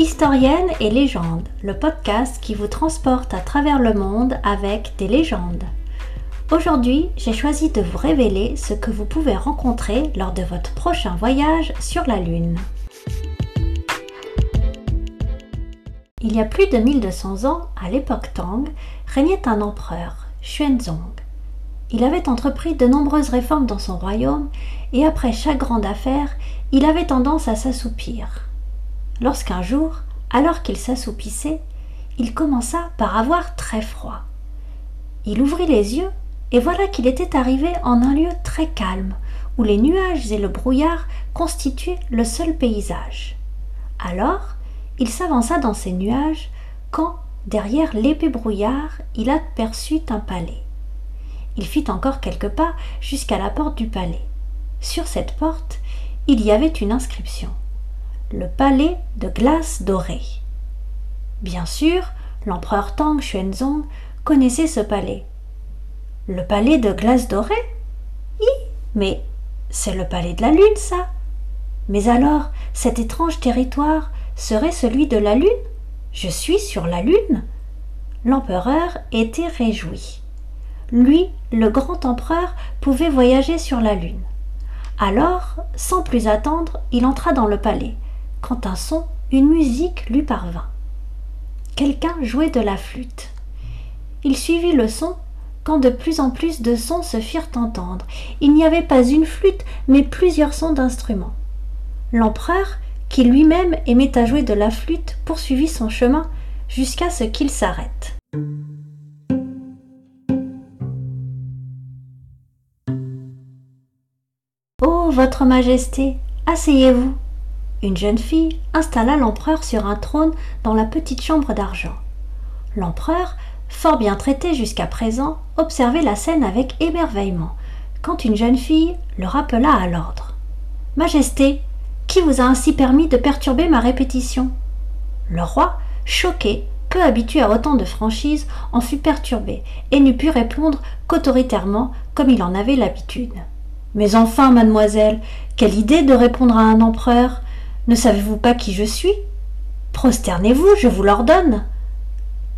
Historienne et légende, le podcast qui vous transporte à travers le monde avec des légendes. Aujourd'hui, j'ai choisi de vous révéler ce que vous pouvez rencontrer lors de votre prochain voyage sur la Lune. Il y a plus de 1200 ans, à l'époque Tang, régnait un empereur, Xuanzong. Il avait entrepris de nombreuses réformes dans son royaume et après chaque grande affaire, il avait tendance à s'assoupir. Lorsqu'un jour, alors qu'il s'assoupissait, il commença par avoir très froid. Il ouvrit les yeux et voilà qu'il était arrivé en un lieu très calme, où les nuages et le brouillard constituaient le seul paysage. Alors, il s'avança dans ces nuages quand, derrière l'épais brouillard, il aperçut un palais. Il fit encore quelques pas jusqu'à la porte du palais. Sur cette porte, il y avait une inscription. Le palais de glace dorée. Bien sûr, l'empereur Tang Xuanzong connaissait ce palais. Le palais de glace dorée? Oui, mais c'est le palais de la Lune, ça. Mais alors, cet étrange territoire serait celui de la Lune? Je suis sur la Lune L'empereur était réjoui. Lui, le grand empereur, pouvait voyager sur la Lune. Alors, sans plus attendre, il entra dans le palais, quand un son, une musique lui parvint. Quelqu'un jouait de la flûte. Il suivit le son quand de plus en plus de sons se firent entendre. Il n'y avait pas une flûte, mais plusieurs sons d'instruments. L'empereur qui lui-même aimait à jouer de la flûte, poursuivit son chemin jusqu'à ce qu'il s'arrête. Oh, Votre Majesté, asseyez-vous. Une jeune fille installa l'empereur sur un trône dans la petite chambre d'argent. L'empereur, fort bien traité jusqu'à présent, observait la scène avec émerveillement, quand une jeune fille le rappela à l'ordre. Majesté, qui vous a ainsi permis de perturber ma répétition? Le roi, choqué, peu habitué à autant de franchise, en fut perturbé et n'eut pu répondre qu'autoritairement comme il en avait l'habitude. Mais enfin, mademoiselle, quelle idée de répondre à un empereur Ne savez-vous pas qui je suis? Prosternez-vous, je vous l'ordonne.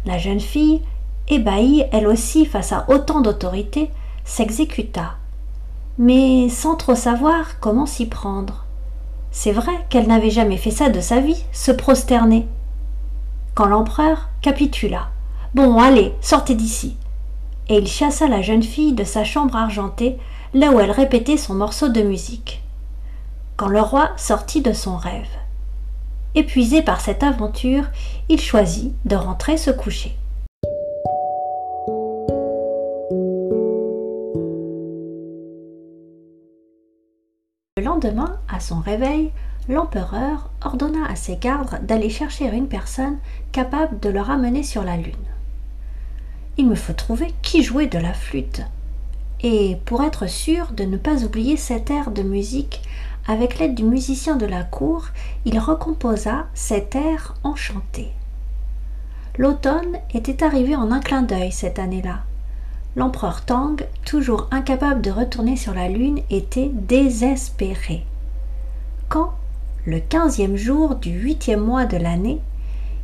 La jeune fille, ébahie elle aussi face à autant d'autorité, s'exécuta, mais sans trop savoir comment s'y prendre. C'est vrai qu'elle n'avait jamais fait ça de sa vie, se prosterner. Quand l'empereur capitula. Bon, allez, sortez d'ici. Et il chassa la jeune fille de sa chambre argentée, là où elle répétait son morceau de musique. Le roi sortit de son rêve. Épuisé par cette aventure, il choisit de rentrer se coucher. Le lendemain, à son réveil, l'empereur ordonna à ses gardes d'aller chercher une personne capable de le ramener sur la lune. Il me faut trouver qui jouait de la flûte. Et pour être sûr de ne pas oublier cet air de musique, avec l'aide du musicien de la cour, il recomposa cet air enchanté. L'automne était arrivé en un clin d'œil cette année-là l'empereur Tang, toujours incapable de retourner sur la Lune, était désespéré. Quand, le quinzième jour du huitième mois de l'année,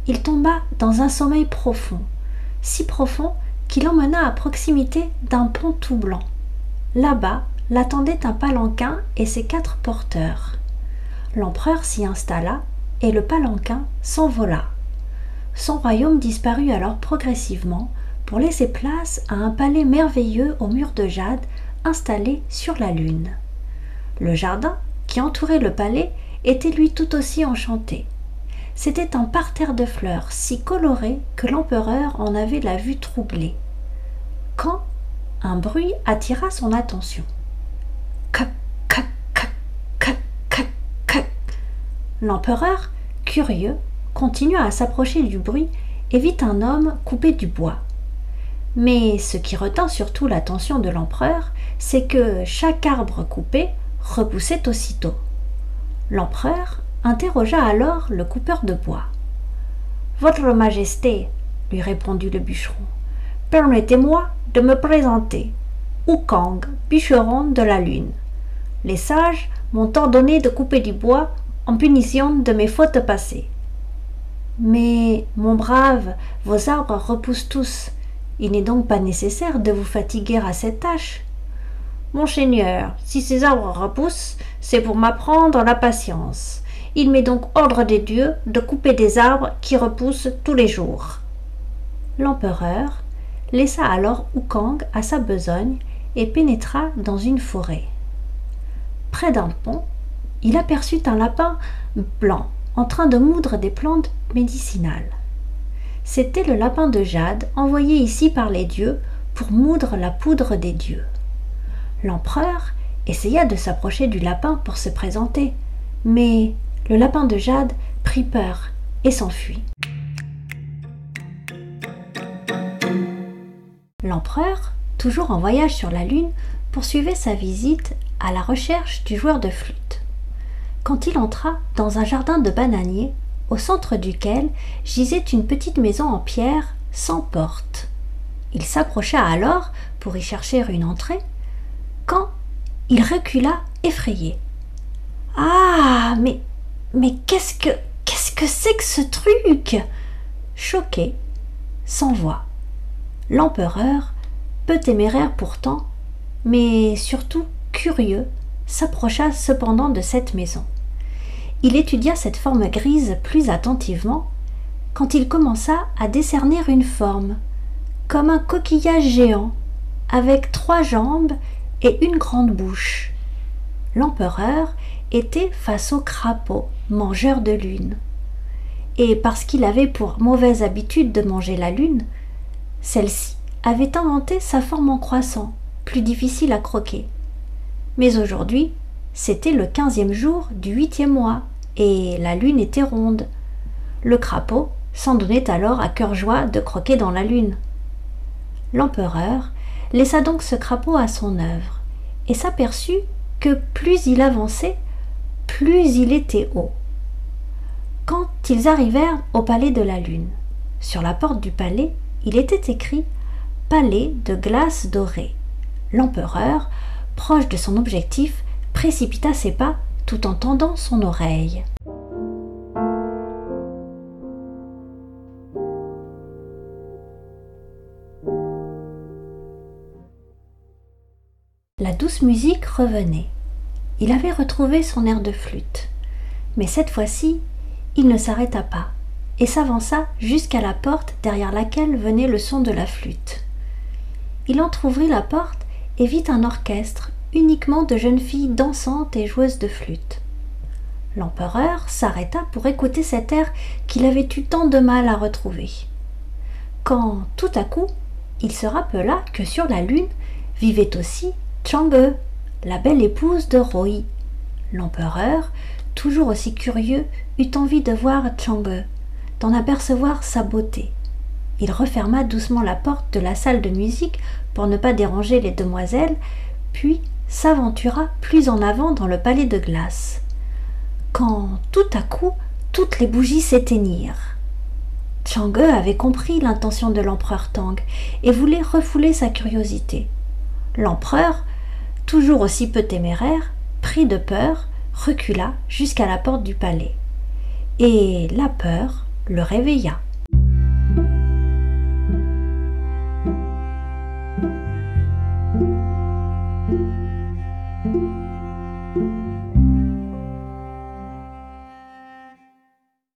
il tomba dans un sommeil profond, si profond qu'il emmena à proximité d'un pont tout blanc. Là-bas l'attendait un palanquin et ses quatre porteurs. L'empereur s'y installa et le palanquin s'envola. Son royaume disparut alors progressivement pour laisser place à un palais merveilleux aux murs de jade installé sur la lune. Le jardin qui entourait le palais était lui tout aussi enchanté. C'était un parterre de fleurs si coloré que l'empereur en avait la vue troublée. Quand un bruit attira son attention. L'empereur, curieux, continua à s'approcher du bruit et vit un homme couper du bois. Mais ce qui retint surtout l'attention de l'empereur, c'est que chaque arbre coupé repoussait aussitôt. L'empereur interrogea alors le coupeur de bois. Votre Majesté, lui répondit le bûcheron, permettez-moi de me présenter. Oukang, bûcheron de la lune. Les sages m'ont ordonné de couper du bois en punition de mes fautes passées. Mais, mon brave, vos arbres repoussent tous. Il n'est donc pas nécessaire de vous fatiguer à cette tâche. Monseigneur, si ces arbres repoussent, c'est pour m'apprendre la patience. Il m'est donc ordre des dieux de couper des arbres qui repoussent tous les jours. L'empereur laissa alors Oukang à sa besogne et pénétra dans une forêt. Près d'un pont, il aperçut un lapin blanc en train de moudre des plantes médicinales. C'était le lapin de jade envoyé ici par les dieux pour moudre la poudre des dieux. L'empereur essaya de s'approcher du lapin pour se présenter, mais le lapin de jade prit peur et s'enfuit. L'empereur, toujours en voyage sur la Lune, poursuivait sa visite à la recherche du joueur de flûte. Quand il entra dans un jardin de bananiers, au centre duquel gisait une petite maison en pierre sans porte. Il s'approcha alors pour y chercher une entrée, quand il recula effrayé. Ah. Mais. Mais qu'est-ce que. Qu'est-ce que c'est que ce truc? Choqué, sans voix. L'empereur, peu téméraire pourtant, mais surtout curieux, s'approcha cependant de cette maison. Il étudia cette forme grise plus attentivement quand il commença à décerner une forme, comme un coquillage géant, avec trois jambes et une grande bouche. L'empereur était face au crapaud, mangeur de lune. Et parce qu'il avait pour mauvaise habitude de manger la lune, celle-ci avait inventé sa forme en croissant, plus difficile à croquer. Mais aujourd'hui, c'était le quinzième jour du huitième mois, et la lune était ronde. Le crapaud s'en donnait alors à cœur joie de croquer dans la lune. L'empereur laissa donc ce crapaud à son œuvre, et s'aperçut que plus il avançait, plus il était haut. Quand ils arrivèrent au palais de la Lune, sur la porte du palais, il était écrit Palais de glace dorée. L'empereur, proche de son objectif, précipita ses pas tout en tendant son oreille. La douce musique revenait. Il avait retrouvé son air de flûte. Mais cette fois-ci, il ne s'arrêta pas et s'avança jusqu'à la porte derrière laquelle venait le son de la flûte. Il entr'ouvrit la porte et vit un orchestre uniquement de jeunes filles dansantes et joueuses de flûte. L'empereur s'arrêta pour écouter cet air qu'il avait eu tant de mal à retrouver. Quand tout à coup il se rappela que sur la lune vivait aussi Chang'e, la belle épouse de Roi. L'empereur, toujours aussi curieux, eut envie de voir Chang'e, d'en apercevoir sa beauté. Il referma doucement la porte de la salle de musique pour ne pas déranger les demoiselles, puis s'aventura plus en avant dans le palais de glace. Quand tout à coup toutes les bougies s'éteignirent. Chang'e avait compris l'intention de l'empereur Tang et voulait refouler sa curiosité. L'empereur toujours aussi peu téméraire, pris de peur, recula jusqu'à la porte du palais. Et la peur le réveilla.